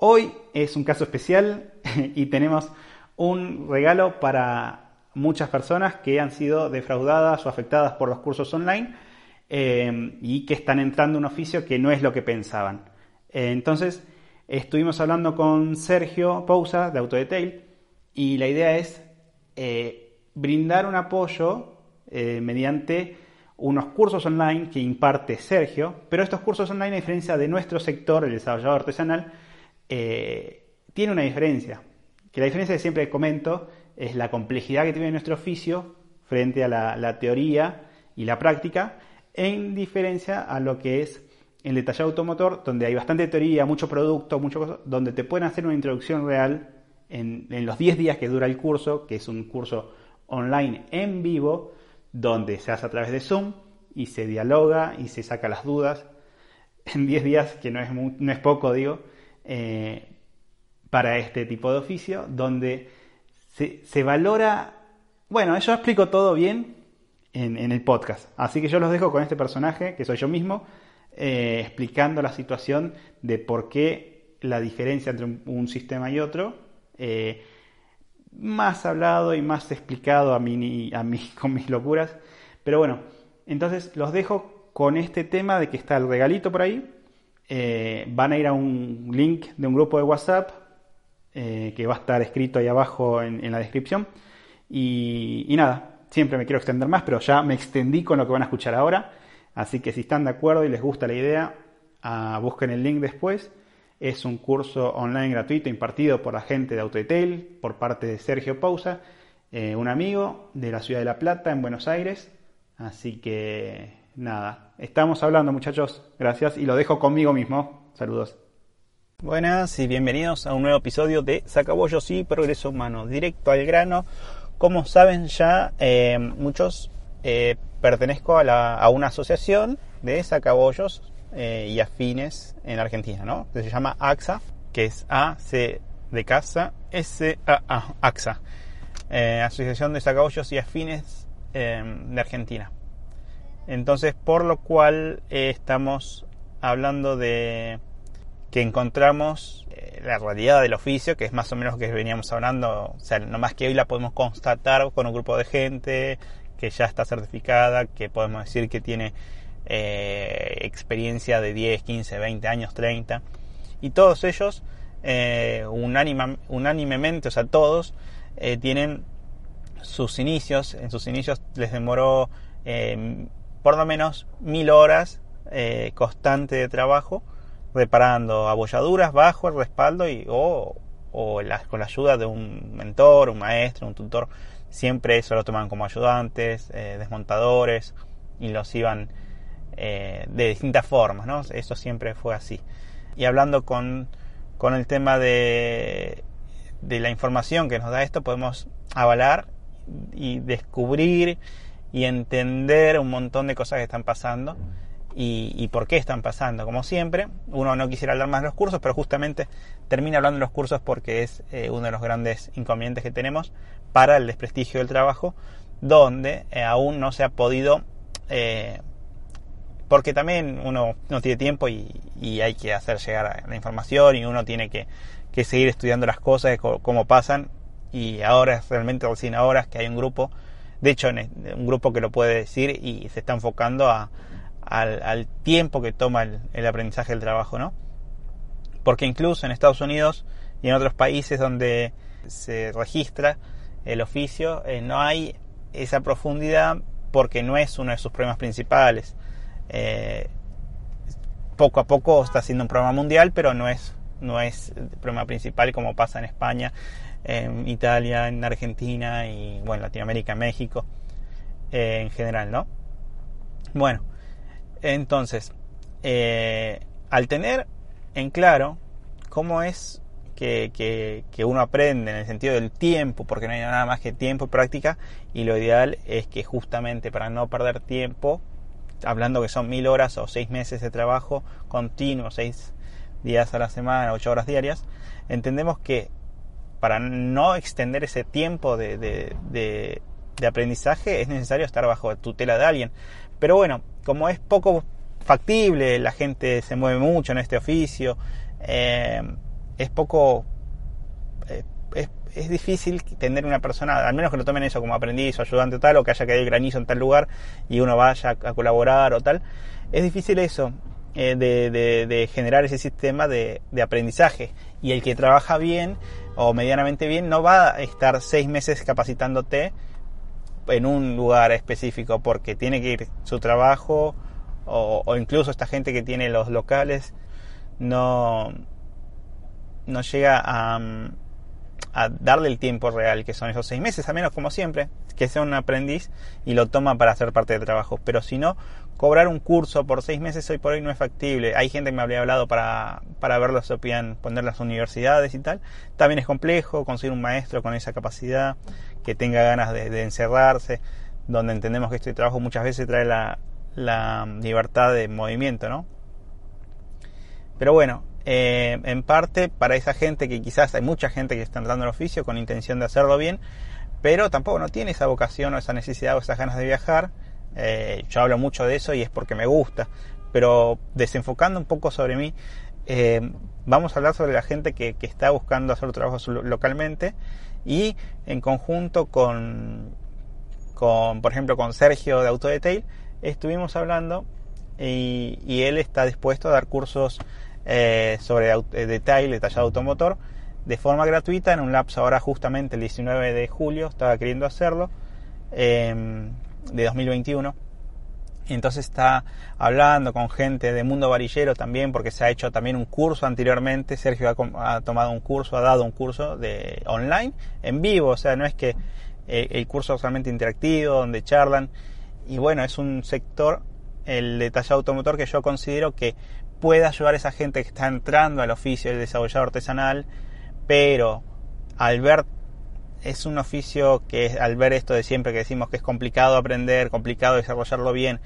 Hoy es un caso especial y tenemos un regalo para muchas personas que han sido defraudadas o afectadas por los cursos online eh, y que están entrando a un oficio que no es lo que pensaban. Eh, entonces, estuvimos hablando con Sergio Pousa de Autodetail y la idea es eh, brindar un apoyo mediante unos cursos online que imparte Sergio, pero estos cursos online, a diferencia de nuestro sector, el desarrollador artesanal, eh, tiene una diferencia. Que la diferencia que siempre comento es la complejidad que tiene nuestro oficio frente a la, teoría y la práctica, en diferencia a lo que es el detallado automotor, donde hay bastante teoría, mucho producto, mucho cosas, donde te pueden hacer una introducción real en, los 10 días que dura el curso, que es un curso online en vivo, donde se hace a través de Zoom y se dialoga y se saca las dudas en 10 días, que no es, no es poco, digo, eh, para este tipo de oficio, donde se, valora, bueno, yo explico todo bien en, el podcast, así que yo los dejo con este personaje, que soy yo mismo, eh, explicando la situación de por qué la diferencia entre un, sistema y otro, eh, más hablado y más explicado a mí, a mí con mis locuras, pero bueno, entonces los dejo con este tema de que está el regalito por ahí, eh, van a ir a un link de un grupo de WhatsApp eh, que va a estar escrito ahí abajo en, la descripción. Y, nada, siempre me quiero extender más, pero ya me extendí con lo que van a escuchar ahora. Así que si están de acuerdo y les gusta la idea, ah, busquen el link después. Es un curso online gratuito impartido por la gente de Autodetail, por parte de Sergio Pausa, eh, un amigo de la ciudad de La Plata, en Buenos Aires. Así que nada, estamos hablando muchachos, gracias y lo dejo conmigo mismo. Saludos. Buenas y bienvenidos a un nuevo episodio de Sacabollos y Progreso Humano, directo al grano. Como saben ya, eh, muchos eh, pertenezco a, una asociación de sacabollos eh, y afines en Argentina, ¿no? se llama AXA, que es A, C de casa, S, A, A AXA, Asociación de Sacabollos y Afines de Argentina. Entonces, por lo cual eh, estamos hablando de que encontramos eh, la realidad del oficio, que es más o menos lo que veníamos hablando, o sea, no más que hoy la podemos constatar con un grupo de gente que ya está certificada, que podemos decir que tiene eh, experiencia de 10, 15, 20 años, 30, y todos ellos, unánimemente, o sea, todos, tienen sus inicios, en sus inicios les demoró por lo menos mil horas eh, constante de trabajo reparando abolladuras bajo el respaldo y o, con la ayuda de un mentor, un maestro, un tutor. Siempre eso lo toman como ayudantes, eh, desmontadores y los iban eh, de distintas formas, ¿no? Eso siempre fue así. Y hablando con, con el tema de, de la información que nos da esto, podemos avalar y descubrir y entender un montón de cosas que están pasando y, por qué están pasando. Como siempre, uno no quisiera hablar más de los cursos, pero justamente termina hablando de los cursos porque es eh, uno de los grandes inconvenientes que tenemos para el desprestigio del trabajo, donde eh, aún no se ha podido, eh, porque también uno no tiene tiempo y, hay que hacer llegar la información y uno tiene que, que seguir estudiando las cosas, cómo pasan, y ahora es realmente recién ahora que hay un grupo de hecho, un grupo que lo puede decir y se está enfocando al, tiempo que toma el, aprendizaje del trabajo, ¿no? Porque incluso en Estados Unidos y en otros países donde se registra el oficio, eh, no hay esa profundidad porque no es uno de sus problemas principales. Eh, poco a poco está siendo un problema mundial, pero no es, no es el problema principal como pasa en España en Italia, en Argentina y bueno, Latinoamérica, México eh, en general, ¿no? Bueno, entonces, eh, al tener en claro cómo es que, que, uno aprende en el sentido del tiempo, porque no hay nada más que tiempo y práctica, y lo ideal es que justamente para no perder tiempo, hablando que son mil horas o seis meses de trabajo continuo, seis días a la semana, ocho horas diarias, entendemos que para no extender ese tiempo de, de, aprendizaje es necesario estar bajo tutela de alguien. Pero bueno, como es poco factible, la gente se mueve mucho en este oficio, eh, es poco... Eh, es, es, difícil tener una persona, al menos que lo tomen eso como aprendiz o ayudante o tal, o que haya caído granizo en tal lugar y uno vaya a colaborar o tal. Es difícil eso, eh, de, generar ese sistema de, aprendizaje. Y el que trabaja bien o medianamente bien no va a estar seis meses capacitándote en un lugar específico porque tiene que ir su trabajo o, o incluso esta gente que tiene los locales no no llega a, a, darle el tiempo real, que son esos seis meses, a menos como siempre, que sea un aprendiz y lo toma para hacer parte del trabajo. Pero si no, cobrar un curso por seis meses hoy por hoy no es factible. Hay gente que me habría hablado para, para ver si podían poner las universidades y tal. También es complejo conseguir un maestro con esa capacidad, que tenga ganas de, de encerrarse, donde entendemos que este trabajo muchas veces trae la, la libertad de movimiento, ¿no? Pero bueno, eh, en parte para esa gente que quizás hay mucha gente que está entrando al oficio con intención de hacerlo bien, pero tampoco no tiene esa vocación o esa necesidad o esas ganas de viajar. Eh, yo hablo mucho de eso y es porque me gusta, pero desenfocando un poco sobre mí, eh, vamos a hablar sobre la gente que, que está buscando hacer trabajo localmente y en conjunto con, con, por ejemplo, con Sergio de Autodetail, estuvimos hablando y, él está dispuesto a dar cursos eh, sobre detalle, detallado automotor, de forma gratuita en un lapso ahora justamente el 19 de julio, estaba queriendo hacerlo, de 2021. Y entonces está hablando con gente de mundo varillero también, porque se ha hecho también un curso anteriormente. Sergio ha, tomado un curso, ha dado un curso de online, en vivo, o sea, no es que eh, el curso es realmente interactivo, donde charlan. Y bueno, es un sector, el detallado automotor, que yo considero que puede ayudar a esa gente que está entrando al oficio del desarrollador artesanal, pero al ver, es un oficio que al ver esto de siempre que decimos que es complicado aprender, complicado desarrollarlo bien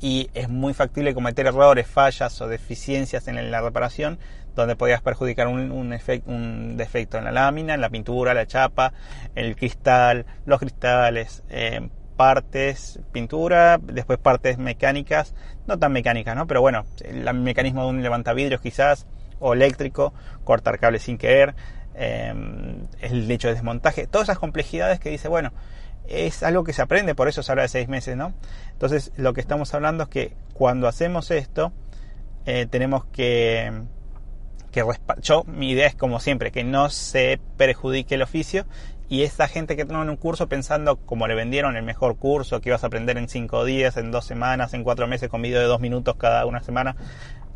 y es muy factible cometer errores, fallas o deficiencias en la reparación, donde podrías perjudicar un, un, un defecto en la lámina, en la pintura, la chapa, el cristal, los cristales, eh, partes pintura, después partes mecánicas, no tan mecánicas, ¿no? Pero bueno, el mecanismo de un levantavidrios quizás, o eléctrico, cortar cables sin querer, em, el hecho de desmontaje, todas esas complejidades que dice, bueno, es algo que se aprende, por eso se habla de seis meses, ¿no? Entonces, lo que estamos hablando es que cuando hacemos esto, eh, tenemos que, que yo, mi idea es como siempre, que no se perjudique el oficio y esa gente que toma un curso pensando como le vendieron el mejor curso, que ibas a aprender en cinco días, en dos semanas, en cuatro meses, con vídeo de dos minutos cada una semana,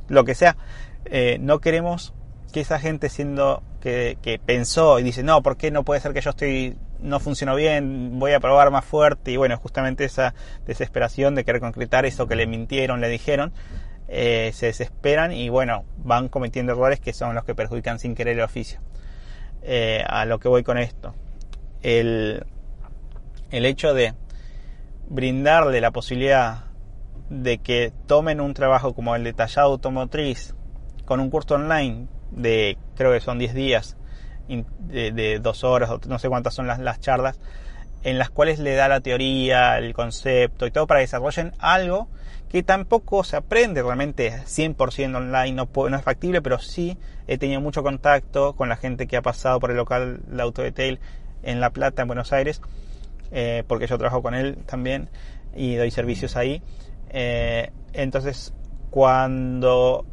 lo que sea, eh, no queremos que esa gente siendo que, pensó y dice, no, ¿por qué no puede ser que yo estoy, no funcionó bien, voy a probar más fuerte? Y bueno, justamente esa desesperación de querer concretar eso que le mintieron, le dijeron, eh, se desesperan y bueno, van cometiendo errores que son los que perjudican sin querer el oficio. Eh, a lo que voy con esto el, el hecho de brindarle la posibilidad de que tomen un trabajo como el de tallado automotriz con un curso online de creo que son 10 días de, de dos horas no sé cuántas son las, las charlas en las cuales le da la teoría, el concepto y todo para que desarrollen algo que tampoco se aprende realmente 100% online, no, es factible, pero sí he tenido mucho contacto con la gente que ha pasado por el local de Auto Detail en La Plata, en Buenos Aires, eh, porque yo trabajo con él también y doy servicios ahí. Eh, entonces, cuando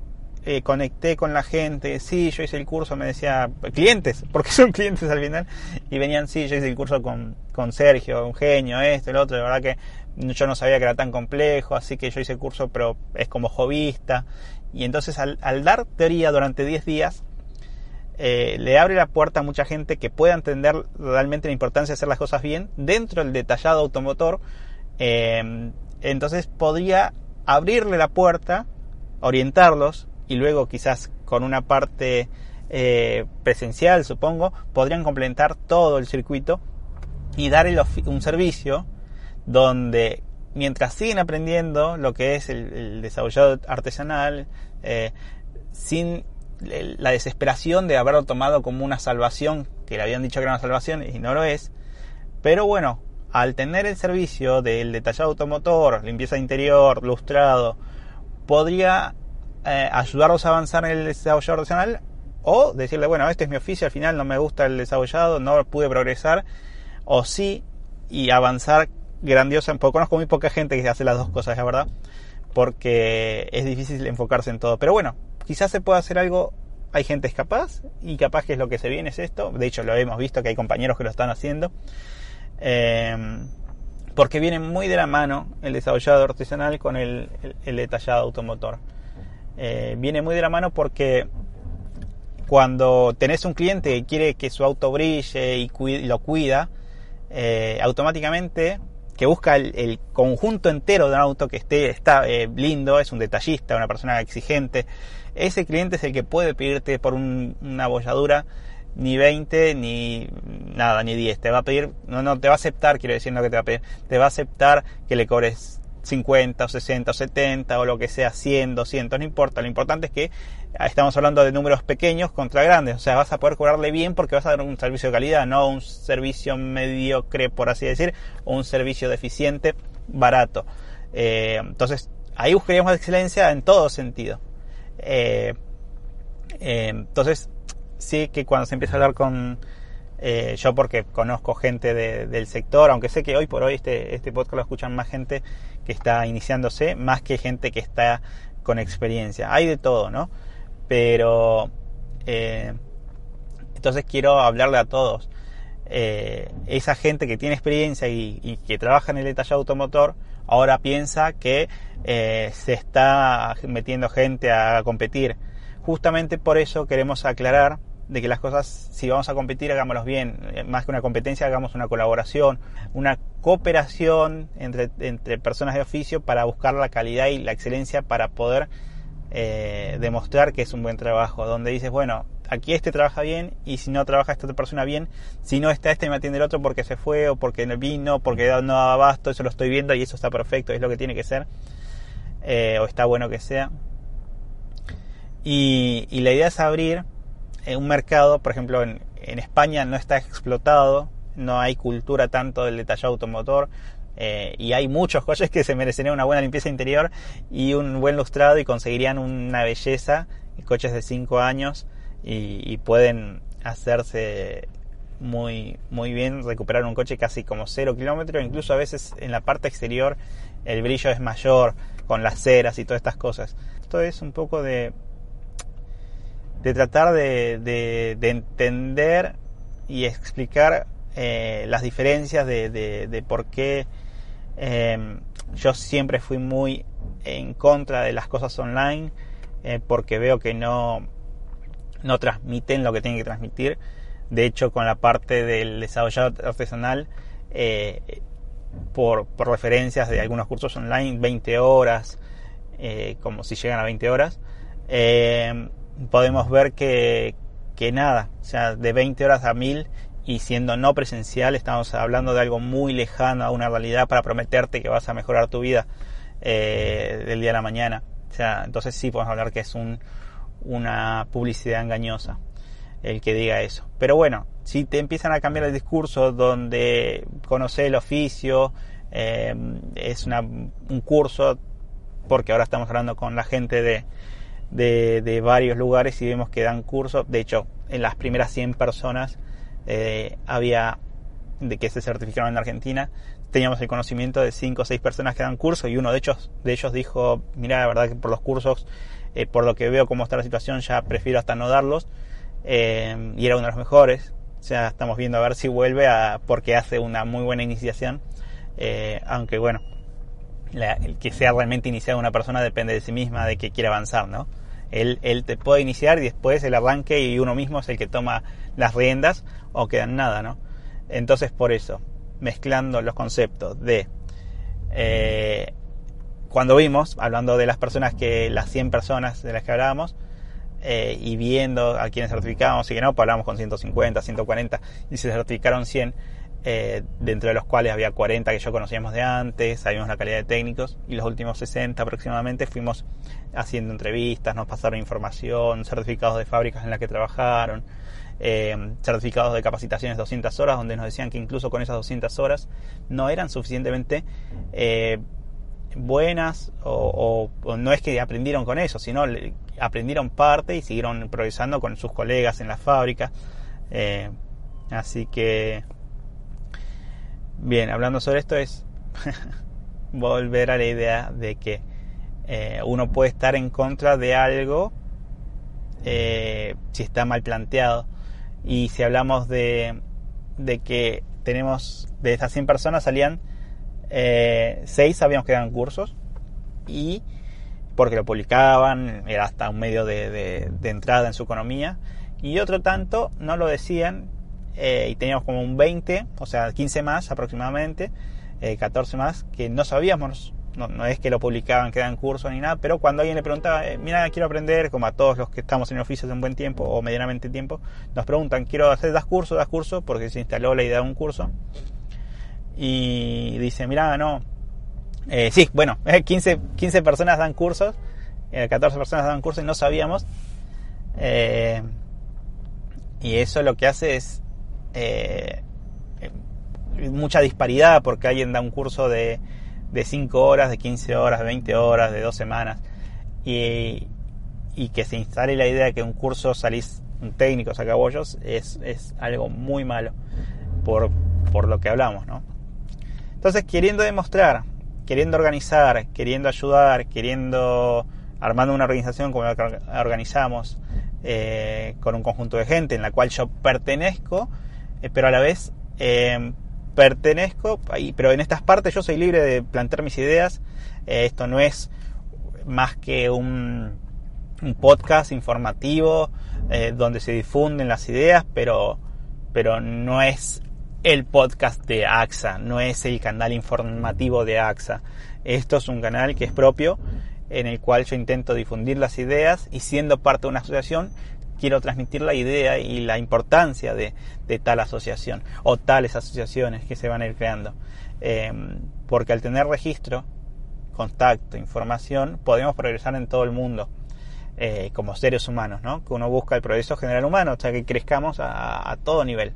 eh, conecté con la gente, sí, yo hice el curso, me decía, clientes, porque son clientes al final, y venían, sí, yo hice el curso con, con Sergio, un genio, esto, el otro, de verdad que yo no sabía que era tan complejo, así que yo hice el curso, pero es como jovista. Y entonces al, al dar teoría durante 10 días, eh, le abre la puerta a mucha gente que pueda entender realmente la importancia de hacer las cosas bien dentro del detallado automotor. Eh, entonces podría abrirle la puerta, orientarlos y luego quizás con una parte eh, presencial, supongo, podrían complementar todo el circuito y dar un servicio donde mientras siguen aprendiendo lo que es el, desarrollado artesanal, eh, sin la desesperación de haberlo tomado como una salvación, que le habían dicho que era una salvación y no lo es, pero bueno, al tener el servicio del detallado automotor, limpieza interior, lustrado, podría eh, ayudarlos a avanzar en el desarrollo artesanal o decirle, bueno, este es mi oficio, al final no me gusta el desarrollado, no pude progresar, o sí, y avanzar grandiosa. Porque conozco muy poca gente que hace las dos cosas, la verdad, porque es difícil enfocarse en todo. Pero bueno, quizás se pueda hacer algo. Hay gente capaz y capaz que es lo que se viene es esto. De hecho, lo hemos visto que hay compañeros que lo están haciendo. Em, porque viene muy de la mano el desarrollado artesanal con el, detallado automotor. Eh, viene muy de la mano porque cuando tenés un cliente que quiere que su auto brille y, lo cuida, eh, automáticamente que busca el, conjunto entero de un auto que esté está eh, lindo, es un detallista, una persona exigente, ese cliente es el que puede pedirte por una bolladura ni 20 ni nada, ni 10. Te va a pedir, no, no, te va a aceptar, quiero decir, no que te va a pedir, te va a aceptar que le cobres 50 o 60 o 70 o lo que sea, 100, 200, no importa. Lo importante es que estamos hablando de números pequeños contra grandes. O sea, vas a poder cobrarle bien porque vas a dar un servicio de calidad, no un servicio mediocre, por así decir, o un servicio deficiente, barato. Eh, entonces, ahí buscaríamos excelencia en todo sentido. Eh, eh, entonces, sí que cuando se empieza a hablar con... yo porque conozco gente del sector, aunque sé que hoy por hoy este, este podcast lo escuchan más gente que está iniciándose, más que gente que está con experiencia. Hay de todo, ¿no? Pero eh, entonces quiero hablarle a todos. Eh, esa gente que tiene experiencia y, que trabaja en el detallado automotor ahora piensa que eh, se está metiendo gente a competir. Justamente por eso queremos aclarar de que las cosas, si vamos a competir, hagámoslos bien. Más que una competencia, hagamos una colaboración, una cooperación entre, entre personas de oficio para buscar la calidad y la excelencia para poder eh, demostrar que es un buen trabajo, donde dices, bueno, aquí este trabaja bien y si no trabaja esta otra persona bien, si no está este me atiende el otro porque se fue o porque no vino, porque no daba abasto, eso lo estoy viendo y eso está perfecto, es lo que tiene que ser, eh, o está bueno que sea. Y, la idea es abrir eh, un mercado, por ejemplo, en, en España no está explotado, no hay cultura tanto del detallado automotor, eh, y hay muchos coches que se merecerían una buena limpieza interior y un buen lustrado y conseguirían una belleza, coches de 5 años y, pueden hacerse muy, muy bien, recuperar un coche casi como 0 kilómetros, incluso a veces en la parte exterior el brillo es mayor con las ceras y todas estas cosas. Esto es un poco de, de tratar de, de, entender y explicar eh, las diferencias de, de, por qué Em, yo siempre fui muy en contra de las cosas online eh, porque veo que no, no transmiten lo que tienen que transmitir. De hecho, con la parte del desarrollo artesanal, eh, por, referencias de algunos cursos online, 20 horas, como si llegan a 20 horas, em, podemos ver que, que nada, o sea, de 20 horas a 1000 y siendo no presencial estamos hablando de algo muy lejano a una realidad para prometerte que vas a mejorar tu vida eh, del día a la mañana. O sea, entonces sí podemos hablar que es un, una publicidad engañosa el que diga eso. Pero bueno, si te empiezan a cambiar el discurso donde conocer el oficio, eh, es una, un curso, porque ahora estamos hablando con la gente de, de, de varios lugares y vemos que dan cursos, de hecho, en las primeras 100 personas eh, había de que se certificaron en Argentina, teníamos el conocimiento de 5 o 6 personas que dan curso y uno de ellos, de ellos dijo, mira, la verdad que por los cursos, eh, por lo que veo cómo está la situación, ya prefiero hasta no darlos. Eh, y era uno de los mejores. O sea, estamos viendo a ver si vuelve a, porque hace una muy buena iniciación. aunque bueno, el que sea realmente iniciado una persona depende de sí misma, de que quiere avanzar, ¿no? Él, él te puede iniciar y después el arranque y uno mismo es el que toma las riendas o quedan nada, ¿no? Entonces por eso, mezclando los conceptos de eh, cuando vimos, hablando de las personas que, las 100 personas de las que hablábamos, eh, y viendo a quienes certificábamos y que no, pues hablamos con 150, 140 y se certificaron 100, eh, dentro de los cuales había 40 que yo conocíamos de antes, sabíamos la calidad de técnicos y los últimos 60 aproximadamente fuimos haciendo entrevistas, nos pasaron información, certificados de fábricas en las que trabajaron, eh, certificados de capacitaciones 200 horas donde nos decían que incluso con esas 200 horas no eran suficientemente buenas o, no es que aprendieron con eso, sino aprendieron parte y siguieron progresando con sus colegas en la fábrica. Eh, así que, bien, hablando sobre esto es volver a la idea de que eh, uno puede estar en contra de algo eh, si está mal planteado. Y si hablamos de, de que tenemos, de esas 100 personas salían eh, seis sabíamos que eran cursos y porque lo publicaban, era hasta un medio de, entrada en su economía. Y otro tanto no lo decían eh, y teníamos como un 20, o sea, 15 más aproximadamente, 14 eh, más, que no sabíamos. No, es que lo publicaban, que eran cursos ni nada, pero cuando alguien le preguntaba, eh, mira, quiero aprender, como a todos los que estamos en el oficio de un buen tiempo o medianamente tiempo, nos preguntan, quiero hacer, das curso, das curso, porque se instaló la idea de un curso y dice, mira, no, eh, sí, bueno, 15, 15 personas dan cursos, 14 eh, personas dan cursos y no sabíamos. Y eso lo que hace es mucha disparidad porque alguien da un curso de, de 5 horas, de 15 horas, de 20 horas, de 2 semanas. Y, y que se instale la idea de que un curso salís un técnico sacabollos es, es algo muy malo por, por lo que hablamos, ¿no? Entonces, queriendo demostrar, queriendo organizar, queriendo ayudar, queriendo armando una organización como la que organizamos eh, con un conjunto de gente en la cual yo pertenezco, eh, pero a la vez eh, pertenezco, pero en estas partes yo soy libre de plantear mis ideas. esto no es más que un, podcast informativo donde se difunden las ideas, pero, pero no es el podcast de AXA, no es el canal informativo de AXA. Esto es un canal que es propio, en el cual yo intento difundir las ideas y siendo parte de una asociación, quiero transmitir la idea y la importancia de, tal asociación o tales asociaciones que se van a ir creando. Em, porque al tener registro, contacto, información, podemos progresar en todo el mundo. Eh, como seres humanos, ¿no? Que uno busca el progreso general humano, o sea, que crezcamos a todo nivel.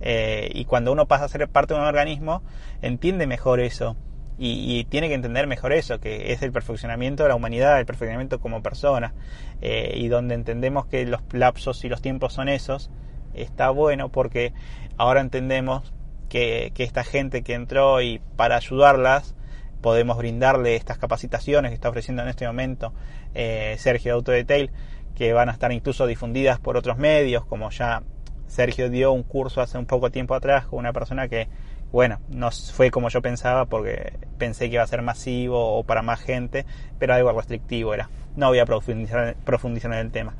Eh, y cuando uno pasa a ser parte de un organismo, entiende mejor eso. Y, tiene que entender mejor eso, que es el perfeccionamiento de la humanidad, el perfeccionamiento como persona. Eh, y donde entendemos que los lapsos y los tiempos son esos, está bueno porque ahora entendemos que, esta gente que entró y para ayudarlas podemos brindarle estas capacitaciones que está ofreciendo en este momento eh, Sergio de Autodetail, que van a estar incluso difundidas por otros medios, como ya Sergio dio un curso hace un poco tiempo atrás con una persona que, bueno, no fue como yo pensaba porque pensé que iba a ser masivo o para más gente, pero algo restrictivo era. No voy a profundizar, profundizar en el tema.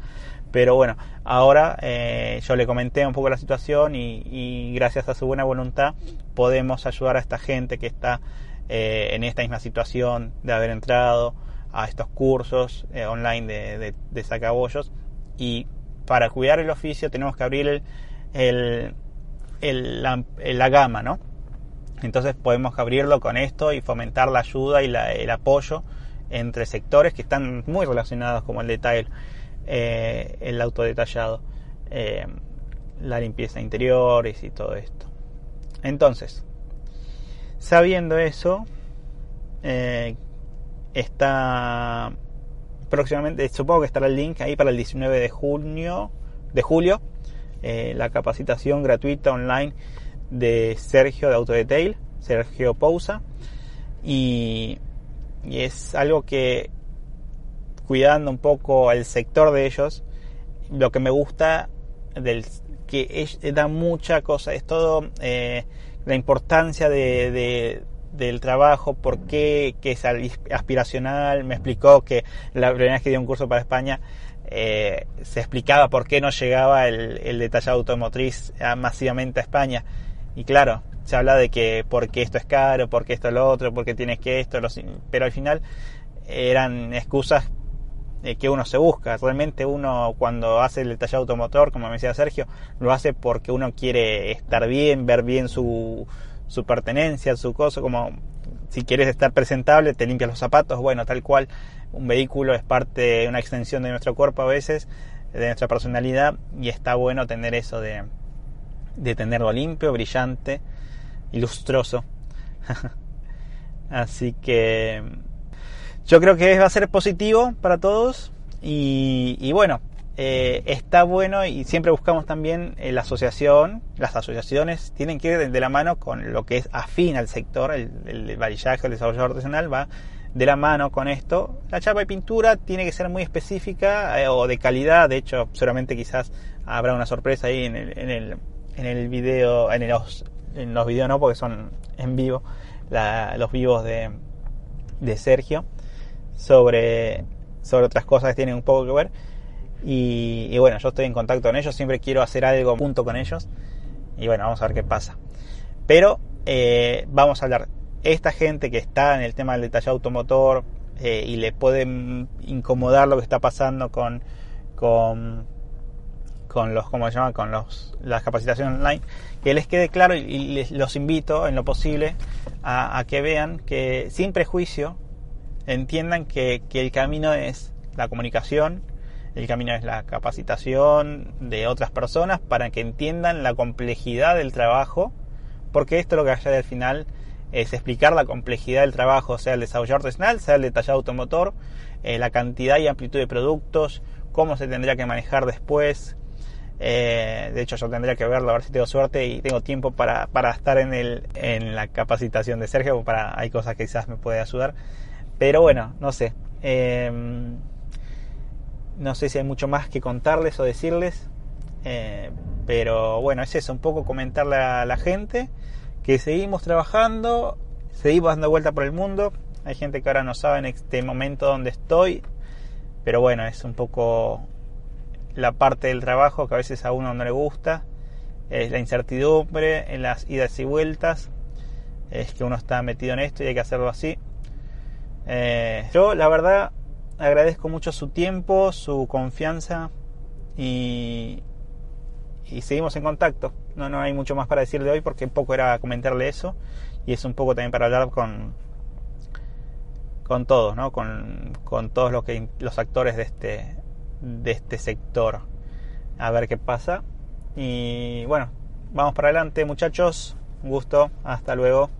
Pero bueno, ahora eh, yo le comenté un poco la situación y, gracias a su buena voluntad podemos ayudar a esta gente que está eh, en esta misma situación de haber entrado a estos cursos eh, online de, de, sacabollos y para cuidar el oficio tenemos que abrir el, la, gama, ¿no? Entonces podemos abrirlo con esto y fomentar la ayuda y el apoyo entre sectores que están muy relacionados como el detalle, eh, el autodetallado, eh, la limpieza de interiores y todo esto. Entonces, sabiendo eso, eh, está próximamente, supongo que estará el link ahí para el 19 de junio, de julio, eh, la capacitación gratuita online de Sergio de Autodetail, Sergio Pousa, y, es algo que cuidando un poco el sector de ellos, lo que me gusta del que da mucha cosa, es todo eh, la importancia de, del trabajo, por qué que es aspiracional, me explicó que la primera vez que dio un curso para España eh, se explicaba por qué no llegaba el, el detallado automotriz masivamente a España. Y claro, se habla de que porque esto es caro, porque esto es lo otro, porque tienes que esto, pero al final eran excusas que uno se busca. Realmente uno cuando hace el detalle automotor, como me decía Sergio, lo hace porque uno quiere estar bien, ver bien su, su pertenencia, su cosa, como si quieres estar presentable, te limpias los zapatos, bueno, tal cual, un vehículo es parte, una extensión de nuestro cuerpo a veces, de nuestra personalidad, y está bueno tener eso de, de tenerlo limpio, brillante y lustroso. Así que yo creo que va a ser positivo para todos y, bueno, eh, está bueno y siempre buscamos también eh, la asociación, las asociaciones tienen que ir de la mano con lo que es afín al sector, el, el varillaje, el desarrollo artesanal va de la mano con esto. La chapa y pintura tiene que ser muy específica eh, o de calidad, de hecho seguramente quizás habrá una sorpresa ahí en el, en el video, en los, en los videos no porque son en vivo, los vivos de, de Sergio sobre, sobre otras cosas que tienen un poco que ver. Y, bueno, yo estoy en contacto con ellos, siempre quiero hacer algo junto con ellos. Y bueno, vamos a ver qué pasa. Pero eh, vamos a hablar. Esta gente que está en el tema del detalle automotor eh, y le puede incomodar lo que está pasando con, con, con los, ¿cómo se llama? Con los, las capacitaciones online, que les quede claro y, les, los invito en lo posible a, que vean que sin prejuicio entiendan que, el camino es la comunicación, el camino es la capacitación de otras personas para que entiendan la complejidad del trabajo, porque esto lo que hay al final es explicar la complejidad del trabajo, sea el desarrollo artesanal, sea el detallado automotor, eh, la cantidad y amplitud de productos, cómo se tendría que manejar después. Eh, de hecho, yo tendría que verlo a ver si tengo suerte y tengo tiempo para, estar en, el, en la capacitación de Sergio, para, hay cosas que quizás me puede ayudar. Pero bueno, no sé. Em, no sé si hay mucho más que contarles o decirles. Eh, pero bueno, es eso, un poco comentarle a la gente que seguimos trabajando, seguimos dando vuelta por el mundo. Hay gente que ahora no sabe en este momento dónde estoy. Pero bueno, es un poco la parte del trabajo que a veces a uno no le gusta. Es la incertidumbre en las idas y vueltas. Es que uno está metido en esto y hay que hacerlo así. Eh, yo la verdad agradezco mucho su tiempo, su confianza y, y seguimos en contacto. No, no hay mucho más para decir de hoy porque poco era comentarle eso y es un poco también para hablar con con todos, ¿no? con, con todos los, que, los actores de este, de este sector. A ver qué pasa. Y bueno, vamos para adelante muchachos. Un gusto. Hasta luego.